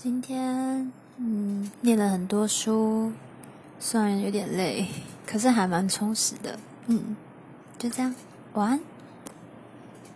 今天嗯念了很多书虽然有点累可是还蛮充实的。嗯就这样晚安。